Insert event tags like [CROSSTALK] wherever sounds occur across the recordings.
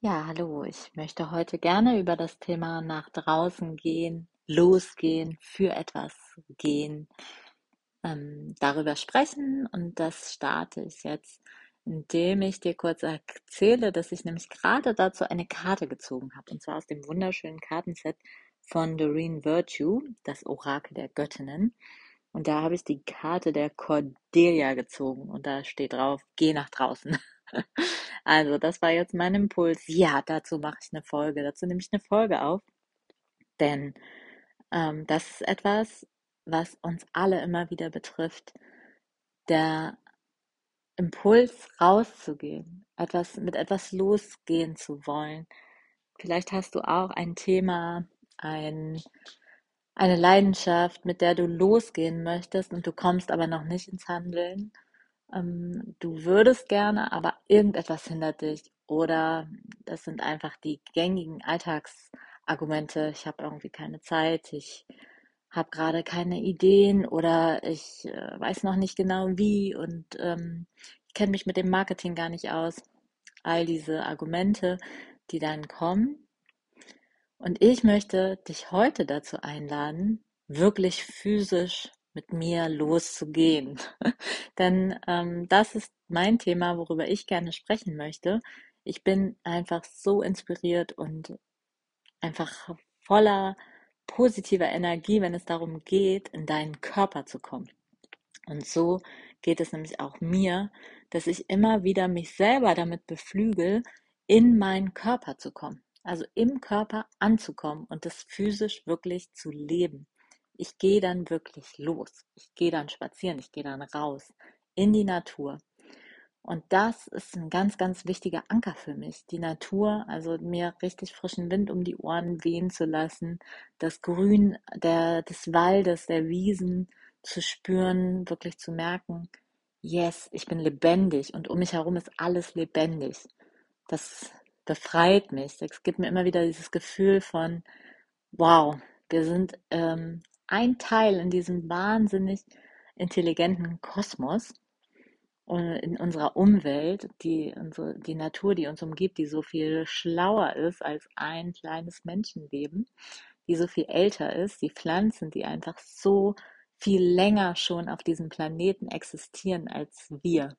Ja, hallo. Ich möchte heute gerne über das Thema nach draußen gehen, losgehen, für etwas gehen, ähm, darüber sprechen. Und das starte ich jetzt, indem ich dir kurz erzähle, dass ich nämlich gerade dazu eine Karte gezogen habe. Und zwar aus dem wunderschönen Kartenset von Doreen Virtue, das Orakel der Göttinnen. Und da habe ich die Karte der Cordelia gezogen und da steht drauf, geh nach draußen. [LAUGHS] [LAUGHS] Also, das war jetzt mein Impuls. Ja, dazu mache ich eine Folge. Dazu nehme ich eine Folge auf, denn ähm, das ist etwas, was uns alle immer wieder betrifft. Der Impuls rauszugehen, etwas mit etwas losgehen zu wollen. Vielleicht hast du auch ein Thema, ein, eine Leidenschaft, mit der du losgehen möchtest und du kommst aber noch nicht ins Handeln. Ähm, du würdest gerne, aber irgendetwas hindert dich. Oder das sind einfach die gängigen Alltagsargumente. Ich habe irgendwie keine Zeit, ich habe gerade keine Ideen oder ich äh, weiß noch nicht genau wie und ähm, ich kenne mich mit dem Marketing gar nicht aus. All diese Argumente, die dann kommen. Und ich möchte dich heute dazu einladen, wirklich physisch mit mir loszugehen. [LAUGHS] Denn ähm, das ist mein Thema, worüber ich gerne sprechen möchte. Ich bin einfach so inspiriert und einfach voller positiver Energie, wenn es darum geht, in deinen Körper zu kommen. Und so geht es nämlich auch mir, dass ich immer wieder mich selber damit beflügel, in meinen Körper zu kommen. Also im Körper anzukommen und das physisch wirklich zu leben. Ich gehe dann wirklich los. Ich gehe dann spazieren, ich gehe dann raus in die Natur. Und das ist ein ganz, ganz wichtiger Anker für mich. Die Natur, also mir richtig frischen Wind um die Ohren wehen zu lassen, das Grün der, des Waldes, der Wiesen zu spüren, wirklich zu merken, yes, ich bin lebendig und um mich herum ist alles lebendig. Das befreit mich. Es gibt mir immer wieder dieses Gefühl von, wow, wir sind ähm, ein Teil in diesem wahnsinnig intelligenten Kosmos und in unserer Umwelt, die, unsere, die Natur, die uns umgibt, die so viel schlauer ist als ein kleines Menschenleben, die so viel älter ist, die Pflanzen, die einfach so viel länger schon auf diesem Planeten existieren als wir.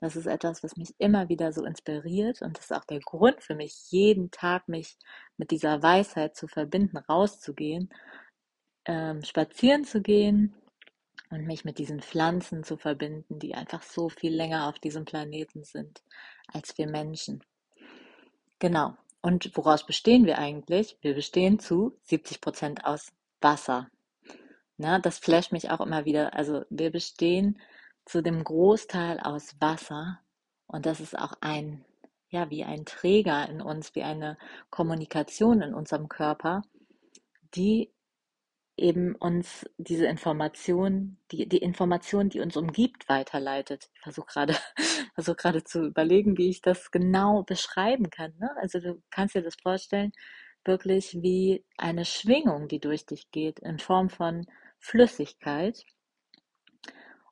Das ist etwas, was mich immer wieder so inspiriert und das ist auch der Grund für mich, jeden Tag mich mit dieser Weisheit zu verbinden, rauszugehen ähm, spazieren zu gehen und mich mit diesen Pflanzen zu verbinden, die einfach so viel länger auf diesem Planeten sind als wir Menschen. Genau. Und woraus bestehen wir eigentlich? Wir bestehen zu 70 Prozent aus Wasser. Na, das flasht mich auch immer wieder. Also wir bestehen zu dem Großteil aus Wasser und das ist auch ein, ja, wie ein Träger in uns, wie eine Kommunikation in unserem Körper, die eben uns diese Information, die, die Information, die uns umgibt, weiterleitet. Ich versuche gerade, [LAUGHS] versuche gerade zu überlegen, wie ich das genau beschreiben kann. Ne? Also du kannst dir das vorstellen, wirklich wie eine Schwingung, die durch dich geht, in Form von Flüssigkeit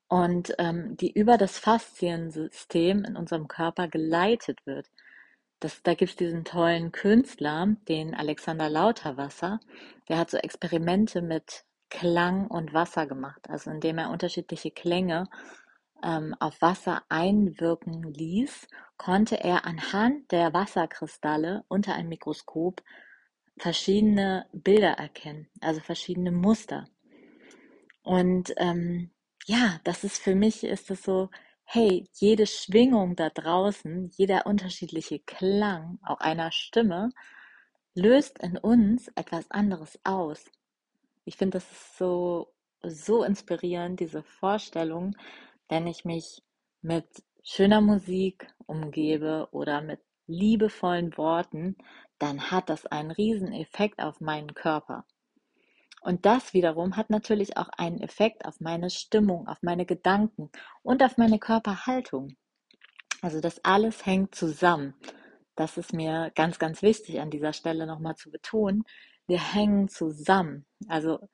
und ähm, die über das Fasziensystem in unserem Körper geleitet wird. Das, da gibt es diesen tollen Künstler, den Alexander Lauterwasser, der hat so Experimente mit Klang und Wasser gemacht, also indem er unterschiedliche Klänge ähm, auf Wasser einwirken ließ, konnte er anhand der Wasserkristalle unter einem Mikroskop verschiedene Bilder erkennen, also verschiedene Muster. Und ähm, ja, das ist für mich, ist es so, hey, jede Schwingung da draußen, jeder unterschiedliche Klang, auch einer Stimme, löst in uns etwas anderes aus. Ich finde, das ist so, so inspirierend, diese Vorstellung, wenn ich mich mit schöner Musik umgebe oder mit liebevollen Worten, dann hat das einen riesen Effekt auf meinen Körper. Und das wiederum hat natürlich auch einen Effekt auf meine Stimmung, auf meine Gedanken und auf meine Körperhaltung. Also das alles hängt zusammen. Das ist mir ganz, ganz wichtig an dieser Stelle nochmal zu betonen. Wir hängen zusammen. Also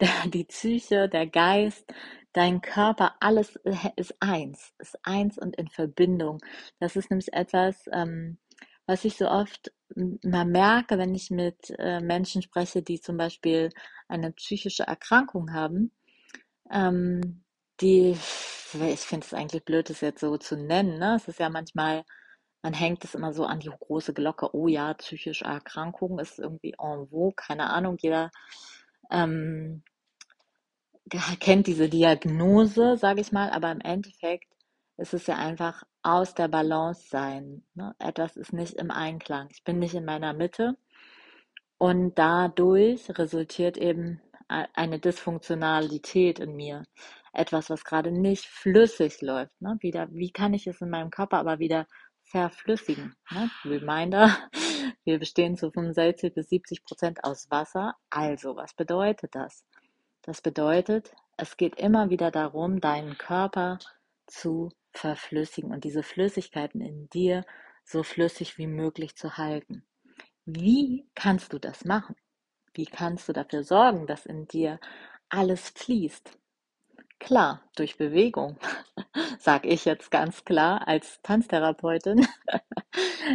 [LAUGHS] die Psyche, der Geist, dein Körper, alles ist eins, ist eins und in Verbindung. Das ist nämlich etwas, ähm, was ich so oft mal merke, wenn ich mit äh, Menschen spreche, die zum Beispiel eine psychische Erkrankung haben, ähm, die, ich finde es eigentlich blöd, das jetzt so zu nennen, ne? Es ist ja manchmal, man hängt es immer so an die große Glocke, oh ja, psychische Erkrankung ist irgendwie en vogue, keine Ahnung, jeder ähm, kennt diese Diagnose, sage ich mal, aber im Endeffekt ist es ja einfach aus der Balance sein. Ne? Etwas ist nicht im Einklang. Ich bin nicht in meiner Mitte und dadurch resultiert eben eine Dysfunktionalität in mir. Etwas, was gerade nicht flüssig läuft. Ne? Wieder, wie kann ich es in meinem Körper aber wieder verflüssigen? Ne? Reminder, [LAUGHS] wir bestehen zu 65 bis 70 Prozent aus Wasser. Also, was bedeutet das? Das bedeutet, es geht immer wieder darum, deinen Körper zu verflüssigen und diese Flüssigkeiten in dir so flüssig wie möglich zu halten. Wie kannst du das machen? Wie kannst du dafür sorgen, dass in dir alles fließt? Klar, durch Bewegung, [LAUGHS] sage ich jetzt ganz klar als Tanztherapeutin. [LAUGHS]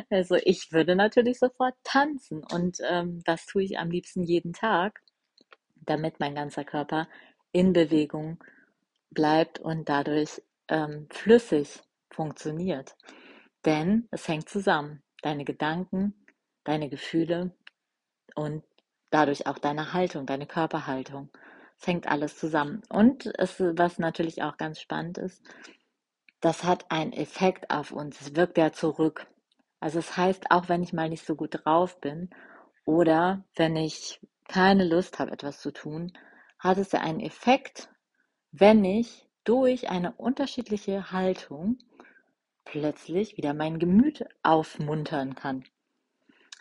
Also ich würde natürlich sofort tanzen und ähm, das tue ich am liebsten jeden Tag damit mein ganzer Körper in Bewegung bleibt und dadurch ähm, flüssig funktioniert. Denn es hängt zusammen. Deine Gedanken, deine Gefühle und dadurch auch deine Haltung, deine Körperhaltung. Es hängt alles zusammen. Und es, was natürlich auch ganz spannend ist, das hat einen Effekt auf uns. Es wirkt ja zurück. Also es heißt, auch wenn ich mal nicht so gut drauf bin oder wenn ich keine Lust habe, etwas zu tun, hat es ja einen Effekt, wenn ich durch eine unterschiedliche Haltung plötzlich wieder mein Gemüt aufmuntern kann.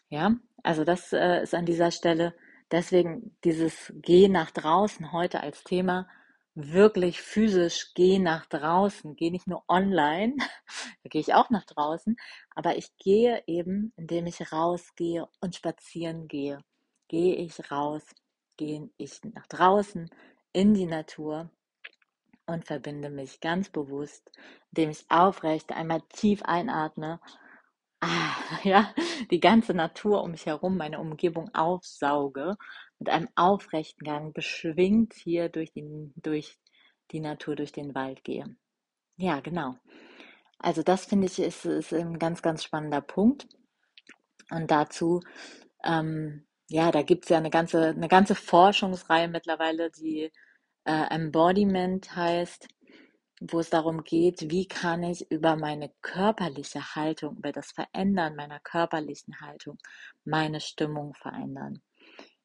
Ja, also das äh, ist an dieser Stelle deswegen dieses Geh nach draußen heute als Thema. Wirklich physisch geh nach draußen, geh nicht nur online, [LAUGHS] da gehe ich auch nach draußen, aber ich gehe eben, indem ich rausgehe und spazieren gehe gehe ich raus, gehe ich nach draußen in die Natur und verbinde mich ganz bewusst, indem ich aufrecht einmal tief einatme, ah, [LAUGHS] ja, die ganze Natur um mich herum, meine Umgebung aufsauge, mit einem aufrechten Gang beschwingt hier durch die, durch die Natur, durch den Wald gehe. Ja, genau. Also das finde ich ist, ist ein ganz, ganz spannender Punkt. Und dazu ähm, ja, da gibt es ja eine ganze, eine ganze Forschungsreihe mittlerweile, die äh, Embodiment heißt, wo es darum geht, wie kann ich über meine körperliche Haltung, über das Verändern meiner körperlichen Haltung meine Stimmung verändern.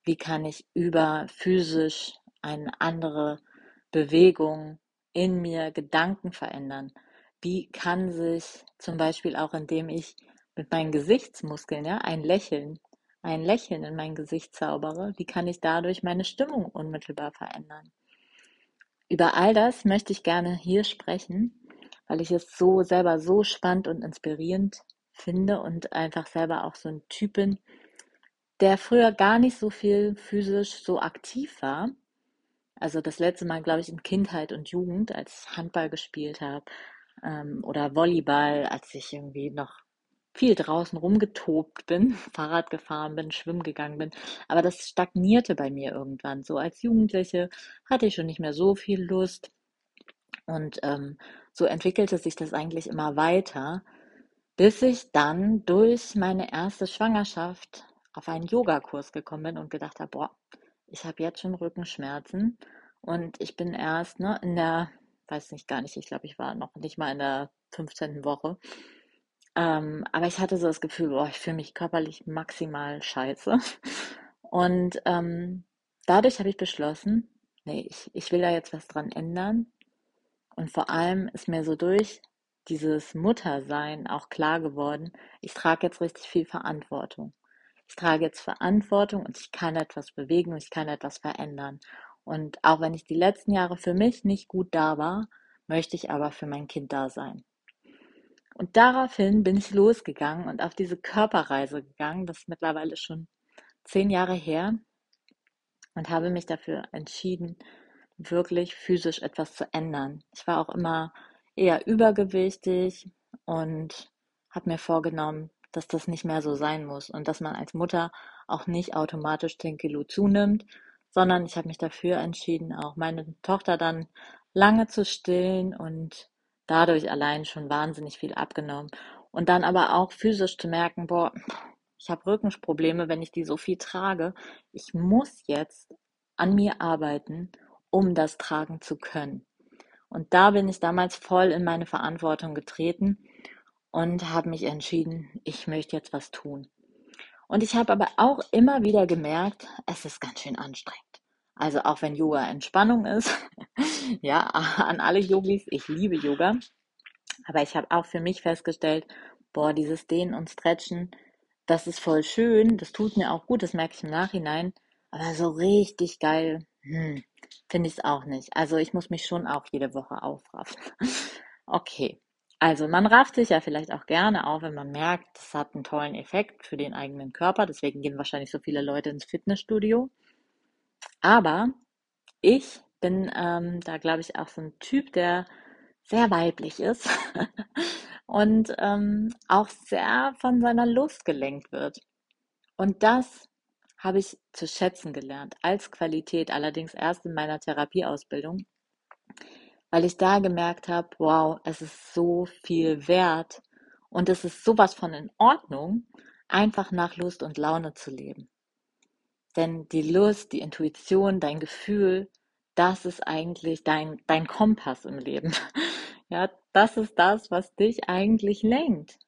Wie kann ich über physisch eine andere Bewegung in mir Gedanken verändern? Wie kann sich zum Beispiel auch, indem ich mit meinen Gesichtsmuskeln ja, ein Lächeln ein Lächeln in mein Gesicht zaubere, wie kann ich dadurch meine Stimmung unmittelbar verändern? Über all das möchte ich gerne hier sprechen, weil ich es so selber so spannend und inspirierend finde und einfach selber auch so ein Typ bin, der früher gar nicht so viel physisch so aktiv war. Also das letzte Mal, glaube ich, in Kindheit und Jugend, als ich Handball gespielt habe ähm, oder Volleyball, als ich irgendwie noch viel draußen rumgetobt bin, [LAUGHS] Fahrrad gefahren bin, schwimmen gegangen bin. Aber das stagnierte bei mir irgendwann. So als Jugendliche hatte ich schon nicht mehr so viel Lust. Und ähm, so entwickelte sich das eigentlich immer weiter, bis ich dann durch meine erste Schwangerschaft auf einen Yogakurs gekommen bin und gedacht habe, boah, ich habe jetzt schon Rückenschmerzen und ich bin erst ne, in der, weiß nicht gar nicht, ich glaube, ich war noch nicht mal in der 15. Woche ähm, aber ich hatte so das Gefühl, boah, ich fühle mich körperlich maximal scheiße. Und ähm, dadurch habe ich beschlossen, nee, ich, ich will da jetzt was dran ändern. Und vor allem ist mir so durch dieses Muttersein auch klar geworden, ich trage jetzt richtig viel Verantwortung. Ich trage jetzt Verantwortung und ich kann etwas bewegen und ich kann etwas verändern. Und auch wenn ich die letzten Jahre für mich nicht gut da war, möchte ich aber für mein Kind da sein. Und daraufhin bin ich losgegangen und auf diese Körperreise gegangen. Das ist mittlerweile schon zehn Jahre her und habe mich dafür entschieden, wirklich physisch etwas zu ändern. Ich war auch immer eher übergewichtig und habe mir vorgenommen, dass das nicht mehr so sein muss und dass man als Mutter auch nicht automatisch 10 Kilo zunimmt, sondern ich habe mich dafür entschieden, auch meine Tochter dann lange zu stillen und dadurch allein schon wahnsinnig viel abgenommen. Und dann aber auch physisch zu merken, boah, ich habe Rückenprobleme, wenn ich die so viel trage. Ich muss jetzt an mir arbeiten, um das tragen zu können. Und da bin ich damals voll in meine Verantwortung getreten und habe mich entschieden, ich möchte jetzt was tun. Und ich habe aber auch immer wieder gemerkt, es ist ganz schön anstrengend. Also auch wenn Yoga Entspannung ist, [LAUGHS] ja, [LAUGHS] an alle Yogis, ich liebe Yoga, aber ich habe auch für mich festgestellt, boah, dieses Dehnen und Stretchen, das ist voll schön, das tut mir auch gut, das merke ich im Nachhinein, aber so richtig geil, hm, finde ich es auch nicht. Also ich muss mich schon auch jede Woche aufraffen. [LAUGHS] Okay, also man rafft sich ja vielleicht auch gerne auf, wenn man merkt, das hat einen tollen Effekt für den eigenen Körper. Deswegen gehen wahrscheinlich so viele Leute ins Fitnessstudio. Aber ich bin ähm, da, glaube ich, auch so ein Typ, der sehr weiblich ist [LAUGHS] und ähm, auch sehr von seiner Lust gelenkt wird. Und das habe ich zu schätzen gelernt, als Qualität, allerdings erst in meiner Therapieausbildung, weil ich da gemerkt habe, wow, es ist so viel wert und es ist sowas von in Ordnung, einfach nach Lust und Laune zu leben. Denn die Lust, die Intuition, dein Gefühl, das ist eigentlich dein, dein Kompass im Leben. [LAUGHS] Ja, das ist das, was dich eigentlich lenkt,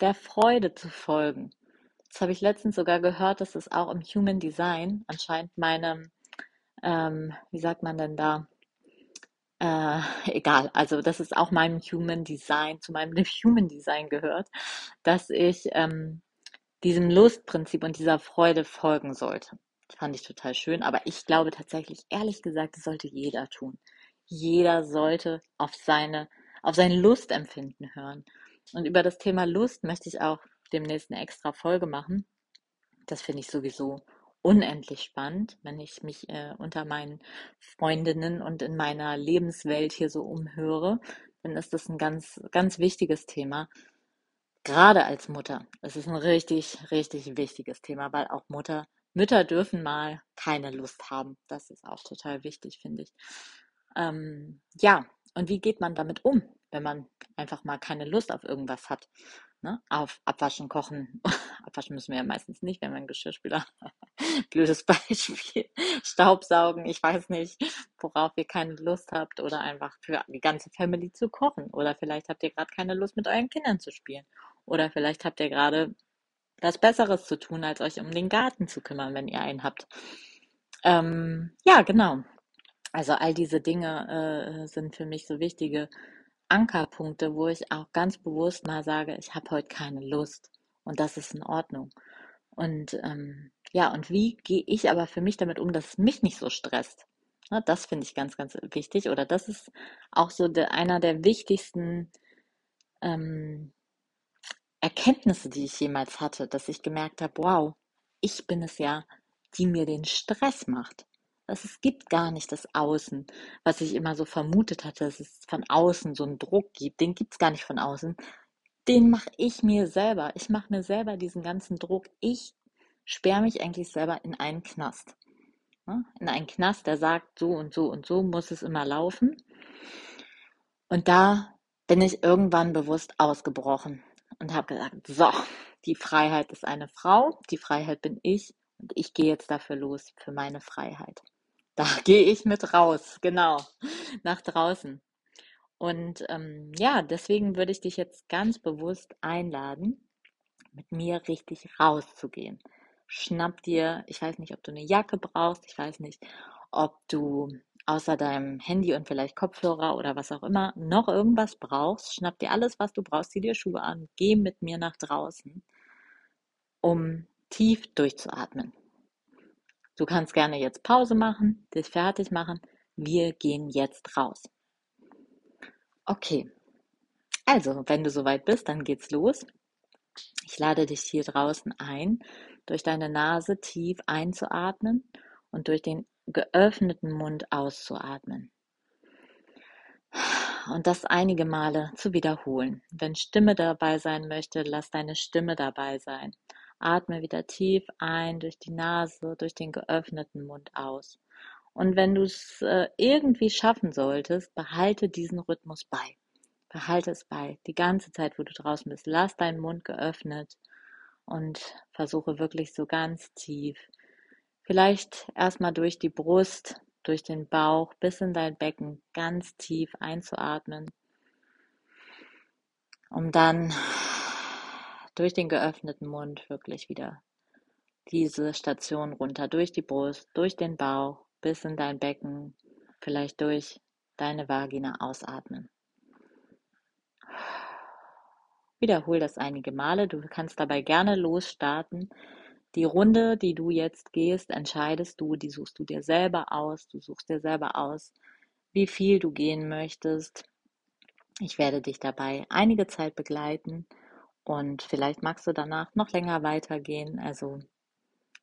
der Freude zu folgen. Das habe ich letztens sogar gehört, dass es auch im Human Design anscheinend meinem, ähm, wie sagt man denn da, äh, egal, also dass es auch meinem Human Design, zu meinem [LAUGHS] Human Design gehört, dass ich ähm, diesem Lustprinzip und dieser Freude folgen sollte. Fand ich total schön, aber ich glaube tatsächlich, ehrlich gesagt, das sollte jeder tun. Jeder sollte auf seine, auf sein Lustempfinden hören. Und über das Thema Lust möchte ich auch demnächst eine extra Folge machen. Das finde ich sowieso unendlich spannend, wenn ich mich äh, unter meinen Freundinnen und in meiner Lebenswelt hier so umhöre, dann ist das ein ganz, ganz wichtiges Thema. Gerade als Mutter. Es ist ein richtig, richtig wichtiges Thema, weil auch Mutter, Mütter dürfen mal keine Lust haben. Das ist auch total wichtig, finde ich. Ähm, ja, und wie geht man damit um, wenn man einfach mal keine Lust auf irgendwas hat? Ne? Auf Abwaschen, Kochen. [LAUGHS] Abwaschen müssen wir ja meistens nicht, wenn wir einen Geschirrspüler. [LAUGHS] Blödes Beispiel. Staubsaugen, ich weiß nicht, worauf ihr keine Lust habt. Oder einfach für die ganze Family zu kochen. Oder vielleicht habt ihr gerade keine Lust, mit euren Kindern zu spielen. Oder vielleicht habt ihr gerade was Besseres zu tun, als euch um den Garten zu kümmern, wenn ihr einen habt. Ähm, ja, genau. Also all diese Dinge äh, sind für mich so wichtige Ankerpunkte, wo ich auch ganz bewusst mal sage, ich habe heute keine Lust und das ist in Ordnung. Und ähm, ja, und wie gehe ich aber für mich damit um, dass es mich nicht so stresst? Ja, das finde ich ganz, ganz wichtig. Oder das ist auch so de, einer der wichtigsten ähm, Erkenntnisse, die ich jemals hatte, dass ich gemerkt habe, wow, ich bin es ja, die mir den Stress macht dass es gibt gar nicht das Außen, was ich immer so vermutet hatte, dass es von außen so einen Druck gibt. Den gibt es gar nicht von außen. Den mache ich mir selber. Ich mache mir selber diesen ganzen Druck. Ich sperre mich eigentlich selber in einen Knast. In einen Knast, der sagt, so und so und so muss es immer laufen. Und da bin ich irgendwann bewusst ausgebrochen und habe gesagt, so, die Freiheit ist eine Frau, die Freiheit bin ich und ich gehe jetzt dafür los, für meine Freiheit. Da [LAUGHS] gehe ich mit raus, genau, nach draußen. Und ähm, ja, deswegen würde ich dich jetzt ganz bewusst einladen, mit mir richtig rauszugehen. Schnapp dir, ich weiß nicht, ob du eine Jacke brauchst, ich weiß nicht, ob du außer deinem Handy und vielleicht Kopfhörer oder was auch immer noch irgendwas brauchst. Schnapp dir alles, was du brauchst, zieh dir Schuhe an, geh mit mir nach draußen, um tief durchzuatmen. Du kannst gerne jetzt Pause machen, dich fertig machen. Wir gehen jetzt raus. Okay. Also, wenn du soweit bist, dann geht's los. Ich lade dich hier draußen ein, durch deine Nase tief einzuatmen und durch den geöffneten Mund auszuatmen. und das einige Male zu wiederholen. Wenn Stimme dabei sein möchte, lass deine Stimme dabei sein. Atme wieder tief ein durch die Nase, durch den geöffneten Mund aus. Und wenn du es äh, irgendwie schaffen solltest, behalte diesen Rhythmus bei. Behalte es bei. Die ganze Zeit, wo du draußen bist, lass deinen Mund geöffnet und versuche wirklich so ganz tief. Vielleicht erstmal durch die Brust, durch den Bauch bis in dein Becken ganz tief einzuatmen, um dann durch den geöffneten Mund wirklich wieder diese Station runter, durch die Brust, durch den Bauch bis in dein Becken, vielleicht durch deine Vagina ausatmen. Wiederhol das einige Male. Du kannst dabei gerne losstarten. Die Runde, die du jetzt gehst, entscheidest du, die suchst du dir selber aus. Du suchst dir selber aus, wie viel du gehen möchtest. Ich werde dich dabei einige Zeit begleiten und vielleicht magst du danach noch länger weitergehen. Also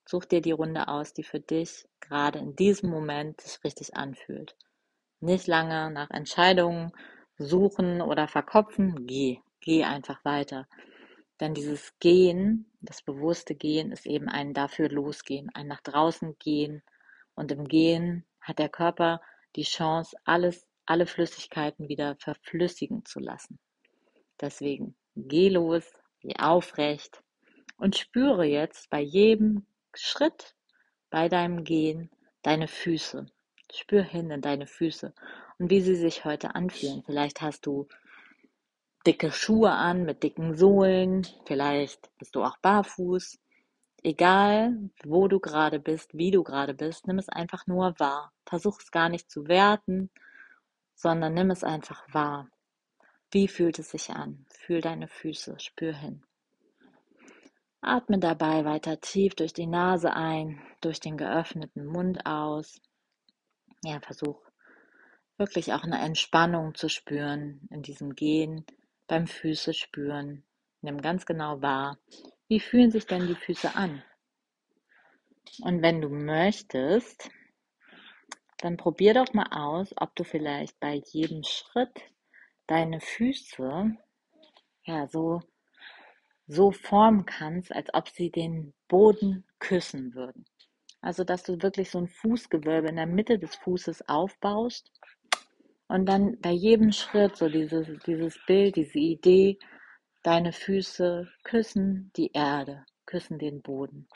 such dir die Runde aus, die für dich gerade in diesem Moment sich richtig anfühlt. Nicht lange nach Entscheidungen suchen oder verkopfen. Geh, geh einfach weiter. Denn dieses Gehen, das bewusste Gehen, ist eben ein dafür losgehen, ein nach draußen gehen. Und im Gehen hat der Körper die Chance, alles, alle Flüssigkeiten wieder verflüssigen zu lassen. Deswegen geh los, geh aufrecht und spüre jetzt bei jedem Schritt, bei deinem Gehen, deine Füße. Spür hin in deine Füße und wie sie sich heute anfühlen. Vielleicht hast du dicke Schuhe an mit dicken Sohlen, vielleicht bist du auch barfuß. Egal, wo du gerade bist, wie du gerade bist, nimm es einfach nur wahr. Versuch es gar nicht zu werten, sondern nimm es einfach wahr. Wie fühlt es sich an? Fühl deine Füße, spür hin. Atme dabei weiter tief durch die Nase ein, durch den geöffneten Mund aus. Ja, versuch wirklich auch eine Entspannung zu spüren in diesem Gehen, beim Füße spüren. Nimm ganz genau wahr, wie fühlen sich denn die Füße an? Und wenn du möchtest, dann probier doch mal aus, ob du vielleicht bei jedem Schritt deine Füße ja so so formen kannst, als ob sie den Boden küssen würden. Also, dass du wirklich so ein Fußgewölbe in der Mitte des Fußes aufbaust und dann bei jedem Schritt so dieses, dieses Bild, diese Idee, deine Füße küssen die Erde, küssen den Boden.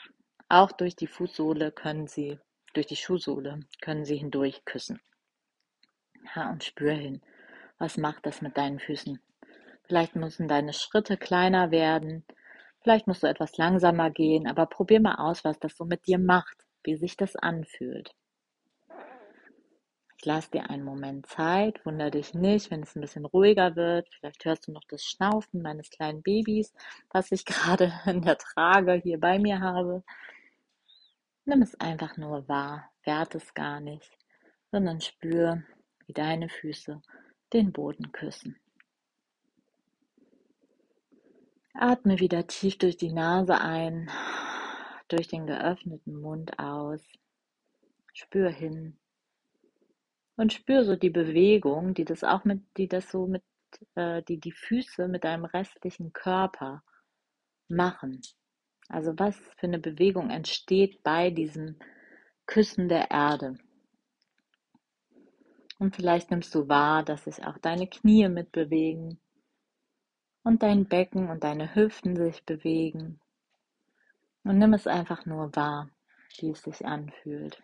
Auch durch die Fußsohle können sie, durch die Schuhsohle können sie hindurch küssen. Ja, und spür hin. Was macht das mit deinen Füßen? Vielleicht müssen deine Schritte kleiner werden. Vielleicht musst du etwas langsamer gehen, aber probier mal aus, was das so mit dir macht, wie sich das anfühlt. Ich lasse dir einen Moment Zeit, wunder dich nicht, wenn es ein bisschen ruhiger wird. Vielleicht hörst du noch das Schnaufen meines kleinen Babys, was ich [LAUGHS] gerade in der Trage hier bei mir habe. Nimm es einfach nur wahr, werte es gar nicht, sondern spür, wie deine Füße den Boden küssen. Atme wieder tief durch die Nase ein, durch den geöffneten Mund aus. Spür hin und spür so die Bewegung, die das auch mit, die das so mit, äh, die die Füße mit deinem restlichen Körper machen. Also was für eine Bewegung entsteht bei diesem Küssen der Erde. Und vielleicht nimmst du wahr, dass sich auch deine Knie mitbewegen, und dein Becken und deine Hüften sich bewegen. Und nimm es einfach nur wahr, wie es sich anfühlt.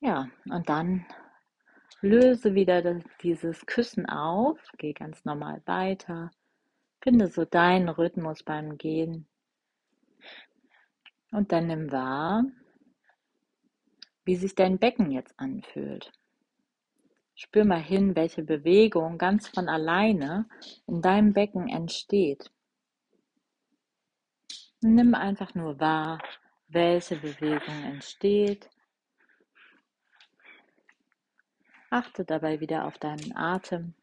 Ja, und dann löse wieder dieses Küssen auf, geh ganz normal weiter, finde so deinen Rhythmus beim Gehen. Und dann nimm wahr, wie sich dein Becken jetzt anfühlt. Spür mal hin, welche Bewegung ganz von alleine in deinem Becken entsteht. Nimm einfach nur wahr, welche Bewegung entsteht. Achte dabei wieder auf deinen Atem.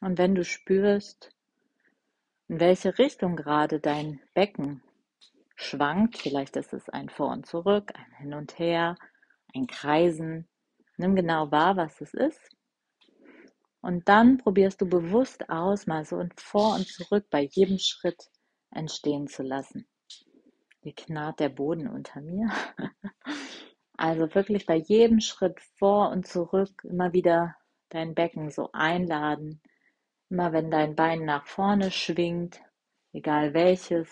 Und wenn du spürst, in welche Richtung gerade dein Becken schwankt. Vielleicht ist es ein Vor und Zurück, ein Hin und Her, ein Kreisen. Nimm genau wahr, was es ist. Und dann probierst du bewusst aus, mal so ein Vor und Zurück bei jedem Schritt entstehen zu lassen. Hier knarrt der Boden unter mir. [LAUGHS] Also wirklich bei jedem Schritt vor und zurück immer wieder dein Becken so einladen. Immer wenn dein Bein nach vorne schwingt, egal welches,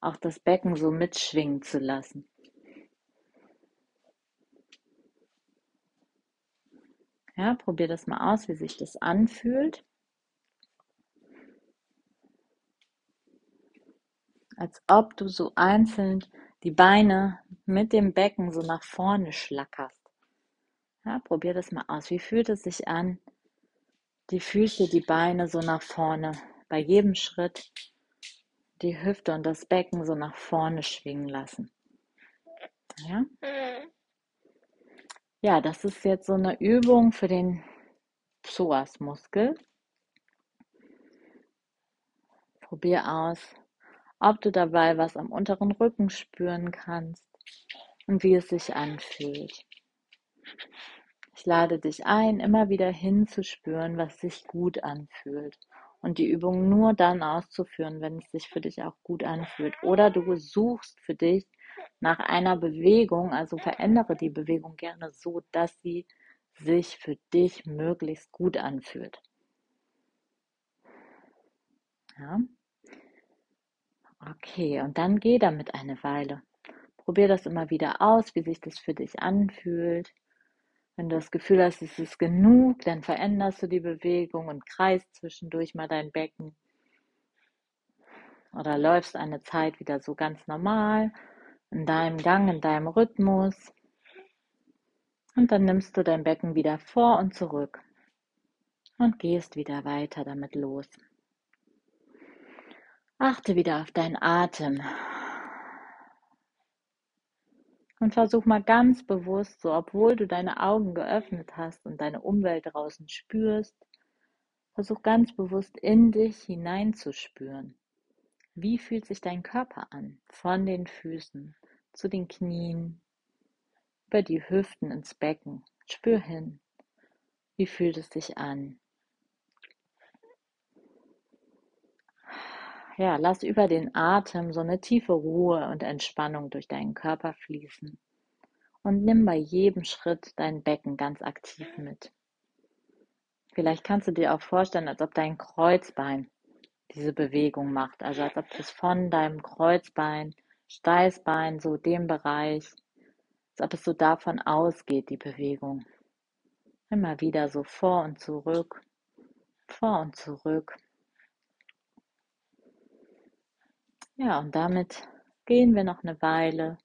auch das Becken so mitschwingen zu lassen. Ja, probier das mal aus, wie sich das anfühlt. Als ob du so einzeln die Beine mit dem Becken so nach vorne schlackerst. Ja, probier das mal aus. Wie fühlt es sich an? Die Füße, die Beine so nach vorne. Bei jedem Schritt die Hüfte und das Becken so nach vorne schwingen lassen. Ja? Ja, das ist jetzt so eine Übung für den Psoasmuskel. Probier aus, ob du dabei was am unteren Rücken spüren kannst und wie es sich anfühlt. Ich lade dich ein, immer wieder hinzuspüren, was sich gut anfühlt und die Übung nur dann auszuführen, wenn es sich für dich auch gut anfühlt. Oder du suchst für dich nach einer Bewegung, also verändere die Bewegung gerne so, dass sie sich für dich möglichst gut anfühlt. Ja. Okay, und dann geh damit eine Weile. Probier das immer wieder aus, wie sich das für dich anfühlt. Wenn du das Gefühl hast, es ist genug, dann veränderst du die Bewegung und kreist zwischendurch mal dein Becken. Oder läufst eine Zeit wieder so ganz normal in deinem Gang, in deinem Rhythmus. Und dann nimmst du dein Becken wieder vor und zurück und gehst wieder weiter damit los. Achte wieder auf deinen Atem. Und versuch mal ganz bewusst, so obwohl du deine Augen geöffnet hast und deine Umwelt draußen spürst, versuch ganz bewusst in dich hineinzuspüren. Wie fühlt sich dein Körper an? Von den Füßen zu den Knien, über die Hüften ins Becken. Spür hin. Wie fühlt es sich an? Ja, lass über den Atem so eine tiefe Ruhe und Entspannung durch deinen Körper fließen. Und nimm bei jedem Schritt dein Becken ganz aktiv mit. Vielleicht kannst du dir auch vorstellen, als ob dein Kreuzbein diese Bewegung macht. Also als ob es von deinem Kreuzbein, Steißbein, so dem Bereich, als ob es so davon ausgeht, die Bewegung. Immer wieder so vor und zurück, vor und zurück. Ja, und damit gehen wir noch eine Weile.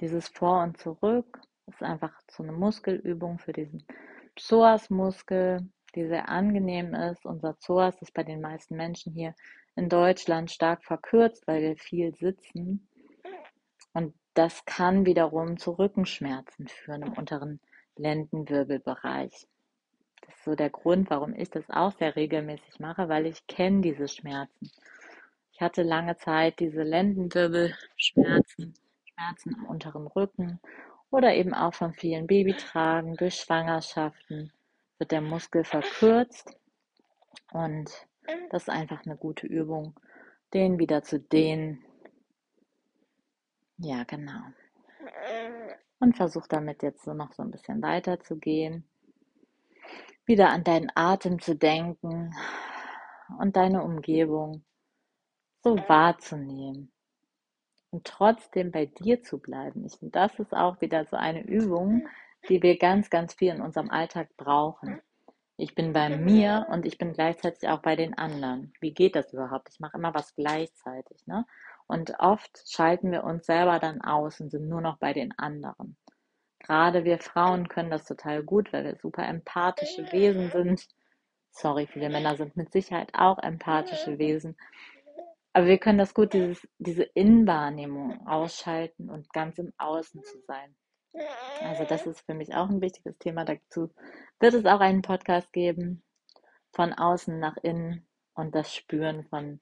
Dieses Vor und Zurück ist einfach so eine Muskelübung für diesen Psoasmuskel, die sehr angenehm ist. Unser Psoas ist bei den meisten Menschen hier in Deutschland stark verkürzt, weil wir viel sitzen. Und das kann wiederum zu Rückenschmerzen führen im unteren Lendenwirbelbereich. Das ist so der Grund, warum ich das auch sehr regelmäßig mache, weil ich kenne diese Schmerzen. Ich hatte lange Zeit diese Lendenwirbelschmerzen, Schmerzen am unteren Rücken oder eben auch von vielen Babytragen durch Schwangerschaften wird der Muskel verkürzt und das ist einfach eine gute Übung, den wieder zu dehnen. Ja, genau. Und versuch damit jetzt so noch so ein bisschen weiter zu gehen wieder an deinen Atem zu denken und deine Umgebung so wahrzunehmen und trotzdem bei dir zu bleiben. Ich finde, das ist auch wieder so eine Übung, die wir ganz, ganz viel in unserem Alltag brauchen. Ich bin bei mir und ich bin gleichzeitig auch bei den anderen. Wie geht das überhaupt? Ich mache immer was gleichzeitig. Ne? Und oft schalten wir uns selber dann aus und sind nur noch bei den anderen. Gerade wir Frauen können das total gut, weil wir super empathische Wesen sind. Sorry, viele Männer sind mit Sicherheit auch empathische Wesen. Aber wir können das gut, dieses, diese Innenwahrnehmung ausschalten und ganz im Außen zu sein. Also das ist für mich auch ein wichtiges Thema. Dazu wird es auch einen Podcast geben, von außen nach innen und das Spüren von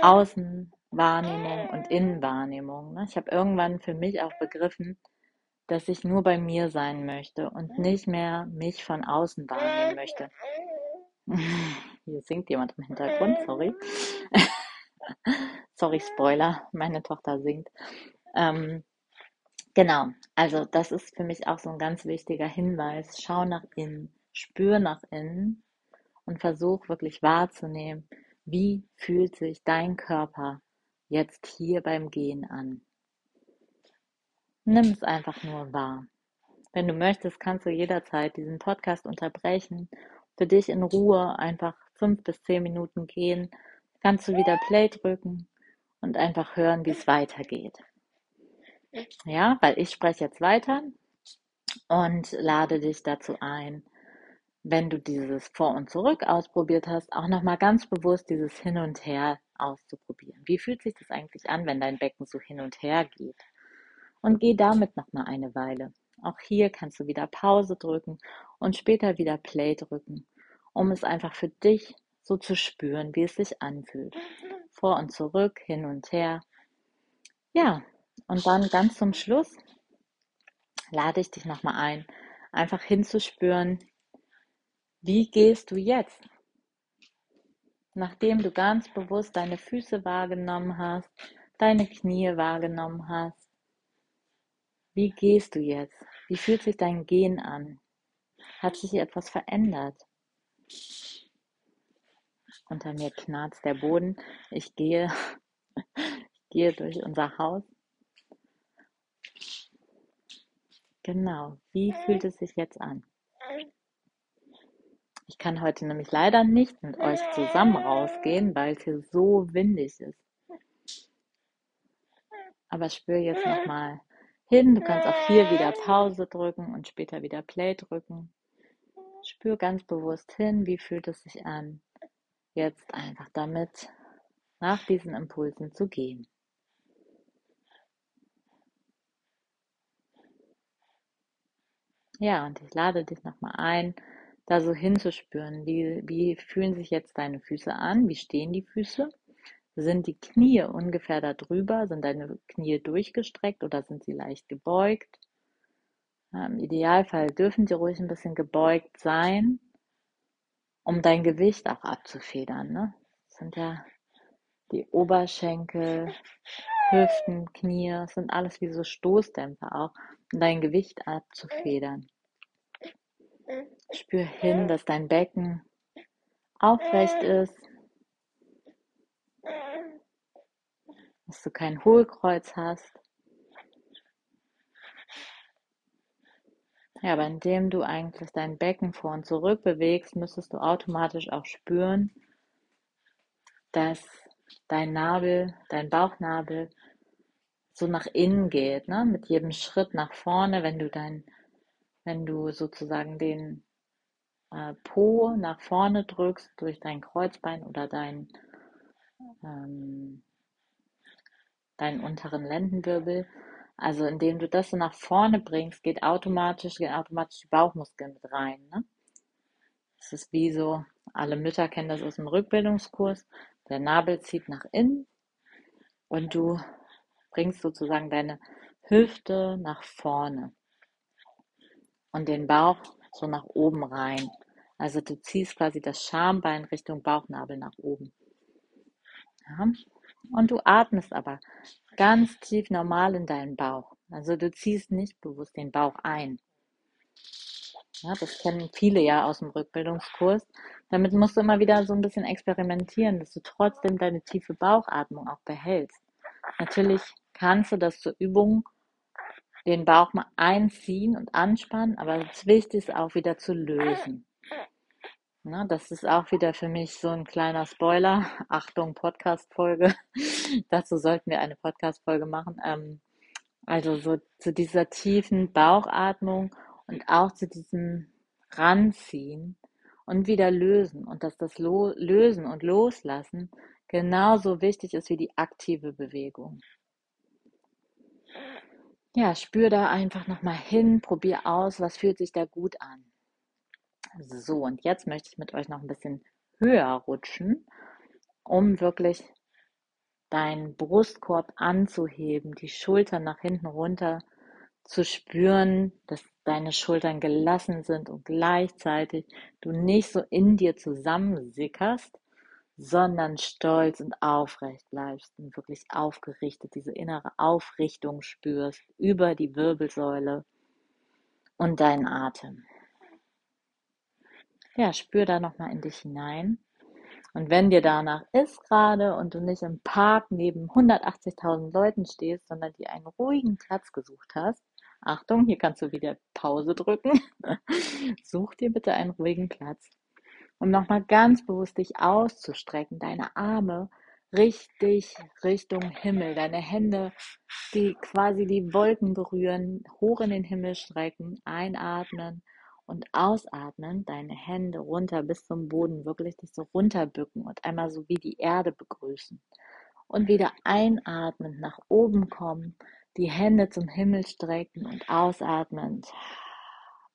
Außenwahrnehmung und Innenwahrnehmung. Ne? Ich habe irgendwann für mich auch begriffen, dass ich nur bei mir sein möchte und nicht mehr mich von außen wahrnehmen möchte. [LAUGHS] Hier singt jemand im Hintergrund, sorry. [LAUGHS] sorry, Spoiler, meine Tochter singt. Ähm, genau, also das ist für mich auch so ein ganz wichtiger Hinweis. Schau nach innen, spür nach innen und versuch wirklich wahrzunehmen, wie fühlt sich dein Körper jetzt hier beim Gehen an. Nimm es einfach nur wahr. Wenn du möchtest, kannst du jederzeit diesen Podcast unterbrechen, für dich in Ruhe einfach fünf bis zehn Minuten gehen, kannst du wieder Play drücken und einfach hören, wie es weitergeht. Ja, weil ich spreche jetzt weiter und lade dich dazu ein, wenn du dieses Vor und Zurück ausprobiert hast, auch nochmal ganz bewusst dieses Hin und Her auszuprobieren. Wie fühlt sich das eigentlich an, wenn dein Becken so hin und her geht? Und geh damit nochmal eine Weile. Auch hier kannst du wieder Pause drücken und später wieder Play drücken, um es einfach für dich so zu spüren, wie es sich anfühlt. Vor und zurück, hin und her. Ja, und dann ganz zum Schluss lade ich dich nochmal ein, einfach hinzuspüren, wie gehst du jetzt? Nachdem du ganz bewusst deine Füße wahrgenommen hast, deine Knie wahrgenommen hast, wie gehst du jetzt? Wie fühlt sich dein Gehen an? Hat sich etwas verändert? Unter mir knarzt der Boden. Ich gehe, [LAUGHS] ich gehe durch unser Haus. Genau. Wie fühlt es sich jetzt an? Ich kann heute nämlich leider nicht mit euch zusammen rausgehen, weil es hier so windig ist. Aber spür jetzt nochmal hin. Du kannst auch hier wieder Pause drücken und später wieder Play drücken. Spür ganz bewusst hin, wie fühlt es sich an, jetzt einfach damit nach diesen Impulsen zu gehen. Ja, und ich lade dich nochmal ein, da so hinzuspüren. Wie, wie fühlen sich jetzt deine Füße an? Wie stehen die Füße? Sind die Knie ungefähr da drüber? Sind deine Knie durchgestreckt oder sind sie leicht gebeugt? Im Idealfall dürfen sie ruhig ein bisschen gebeugt sein, um dein Gewicht auch abzufedern. Ne? Das sind ja die Oberschenkel, Hüften, Knie, sind alles wie so Stoßdämpfer auch, um dein Gewicht abzufedern. Spür hin, dass dein Becken aufrecht ist, dass du kein Hohlkreuz hast. Ja, aber indem du eigentlich dein Becken vor und zurück bewegst, müsstest du automatisch auch spüren, dass dein Nabel, dein Bauchnabel so nach innen geht, ne? Mit jedem Schritt nach vorne, wenn du dein, wenn du sozusagen den äh, Po nach vorne drückst durch dein Kreuzbein oder dein, ähm, deinen unteren Lendenwirbel, also indem du das so nach vorne bringst, geht automatisch, gehen automatisch die Bauchmuskeln mit rein. Ne? Das ist wie so, alle Mütter kennen das aus dem Rückbildungskurs. Der Nabel zieht nach innen und du bringst sozusagen deine Hüfte nach vorne und den Bauch so nach oben rein. Also du ziehst quasi das Schambein Richtung Bauchnabel nach oben. Ja. Und du atmest aber ganz tief normal in deinen Bauch. Also du ziehst nicht bewusst den Bauch ein. Ja, das kennen viele ja aus dem Rückbildungskurs. Damit musst du immer wieder so ein bisschen experimentieren, dass du trotzdem deine tiefe Bauchatmung auch behältst. Natürlich kannst du das zur Übung den Bauch mal einziehen und anspannen, aber das Wichtigste ist auch wieder zu lösen. Na, das ist auch wieder für mich so ein kleiner Spoiler. [LAUGHS] Achtung, Podcast-Folge. [LAUGHS] Dazu sollten wir eine Podcast-Folge machen. Ähm, also so zu dieser tiefen Bauchatmung und auch zu diesem Ranziehen und wieder lösen. Und dass das Lo Lösen und Loslassen genauso wichtig ist wie die aktive Bewegung. Ja, spür da einfach nochmal hin, probier aus, was fühlt sich da gut an. So, und jetzt möchte ich mit euch noch ein bisschen höher rutschen, um wirklich deinen Brustkorb anzuheben, die Schultern nach hinten runter zu spüren, dass deine Schultern gelassen sind und gleichzeitig du nicht so in dir zusammensickerst, sondern stolz und aufrecht bleibst und wirklich aufgerichtet, diese innere Aufrichtung spürst über die Wirbelsäule und deinen Atem. Ja, spür da nochmal in dich hinein. Und wenn dir danach ist gerade und du nicht im Park neben 180.000 Leuten stehst, sondern dir einen ruhigen Platz gesucht hast, Achtung, hier kannst du wieder Pause drücken. [LAUGHS] Such dir bitte einen ruhigen Platz, um nochmal ganz bewusst dich auszustrecken, deine Arme richtig Richtung Himmel, deine Hände, die quasi die Wolken berühren, hoch in den Himmel strecken, einatmen und ausatmen, deine Hände runter bis zum Boden, wirklich dich so runterbücken und einmal so wie die Erde begrüßen. Und wieder einatmen, nach oben kommen, die Hände zum Himmel strecken und ausatmend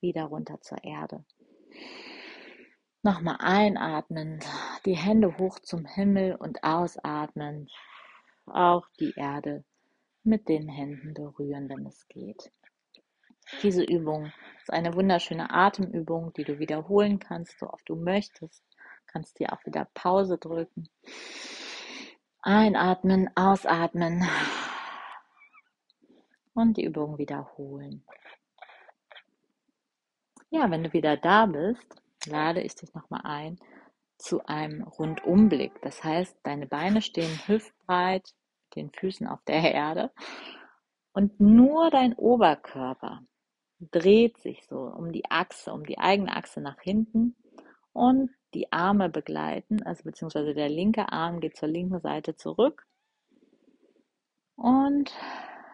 wieder runter zur Erde. Nochmal einatmen, die Hände hoch zum Himmel und ausatmen, auch die Erde mit den Händen berühren, wenn es geht. Diese Übung ist eine wunderschöne Atemübung, die du wiederholen kannst, so oft du möchtest. Kannst dir auch wieder Pause drücken. Einatmen, ausatmen und die Übung wiederholen. Ja, wenn du wieder da bist, lade ich dich nochmal ein zu einem Rundumblick. Das heißt, deine Beine stehen hüftbreit, den Füßen auf der Erde und nur dein Oberkörper dreht sich so um die Achse, um die eigene Achse nach hinten und die Arme begleiten, also beziehungsweise der linke Arm geht zur linken Seite zurück und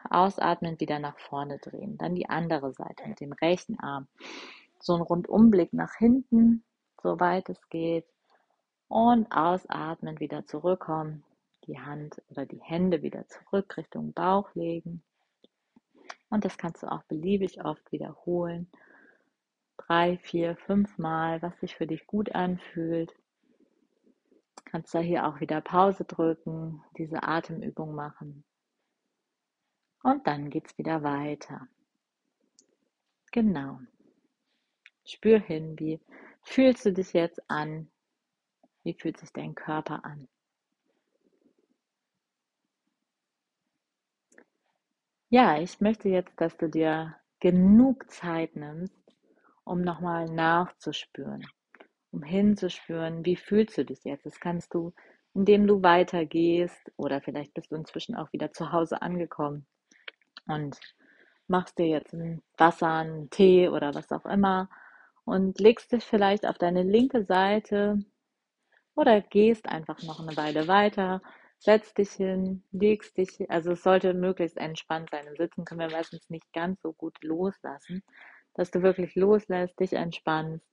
Ausatmen wieder nach vorne drehen. Dann die andere Seite mit dem rechten Arm. So ein Rundumblick nach hinten, soweit es geht. Und ausatmen, wieder zurückkommen. Die Hand oder die Hände wieder zurück Richtung Bauch legen. Und das kannst du auch beliebig oft wiederholen. Drei, vier, fünf Mal, was sich für dich gut anfühlt. Kannst da hier auch wieder Pause drücken, diese Atemübung machen. Und dann geht es wieder weiter. Genau. Spür hin, wie fühlst du dich jetzt an? Wie fühlt sich dein Körper an? Ja, ich möchte jetzt, dass du dir genug Zeit nimmst, um nochmal nachzuspüren, um hinzuspüren, wie fühlst du dich jetzt? Das kannst du, indem du weitergehst oder vielleicht bist du inzwischen auch wieder zu Hause angekommen und machst dir jetzt ein Wasser, einen Tee oder was auch immer und legst dich vielleicht auf deine linke Seite oder gehst einfach noch eine Weile weiter, setzt dich hin, legst dich, also es sollte möglichst entspannt sein. Im Sitzen können wir meistens nicht ganz so gut loslassen, dass du wirklich loslässt, dich entspannst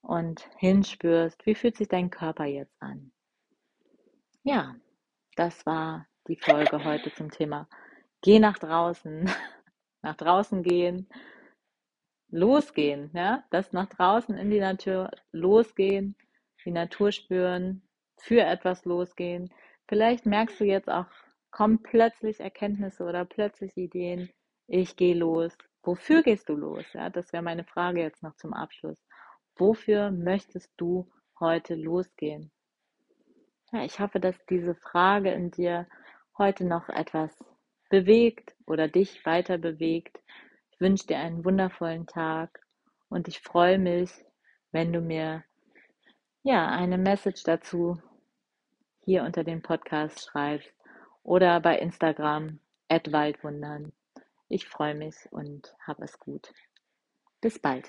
und hinspürst, wie fühlt sich dein Körper jetzt an. Ja, das war die Folge heute zum Thema geh nach draußen, [LAUGHS] nach draußen gehen, losgehen, ja, das nach draußen in die Natur losgehen, die Natur spüren, für etwas losgehen. Vielleicht merkst du jetzt auch, kommen plötzlich Erkenntnisse oder plötzlich Ideen. Ich gehe los. Wofür gehst du los? Ja, das wäre meine Frage jetzt noch zum Abschluss. Wofür möchtest du heute losgehen? Ja, ich hoffe, dass diese Frage in dir heute noch etwas bewegt oder dich weiter bewegt. Ich wünsche dir einen wundervollen Tag und ich freue mich, wenn du mir ja eine Message dazu hier unter dem Podcast schreibst oder bei Instagram Waldwundern. Ich freue mich und hab es gut. Bis bald.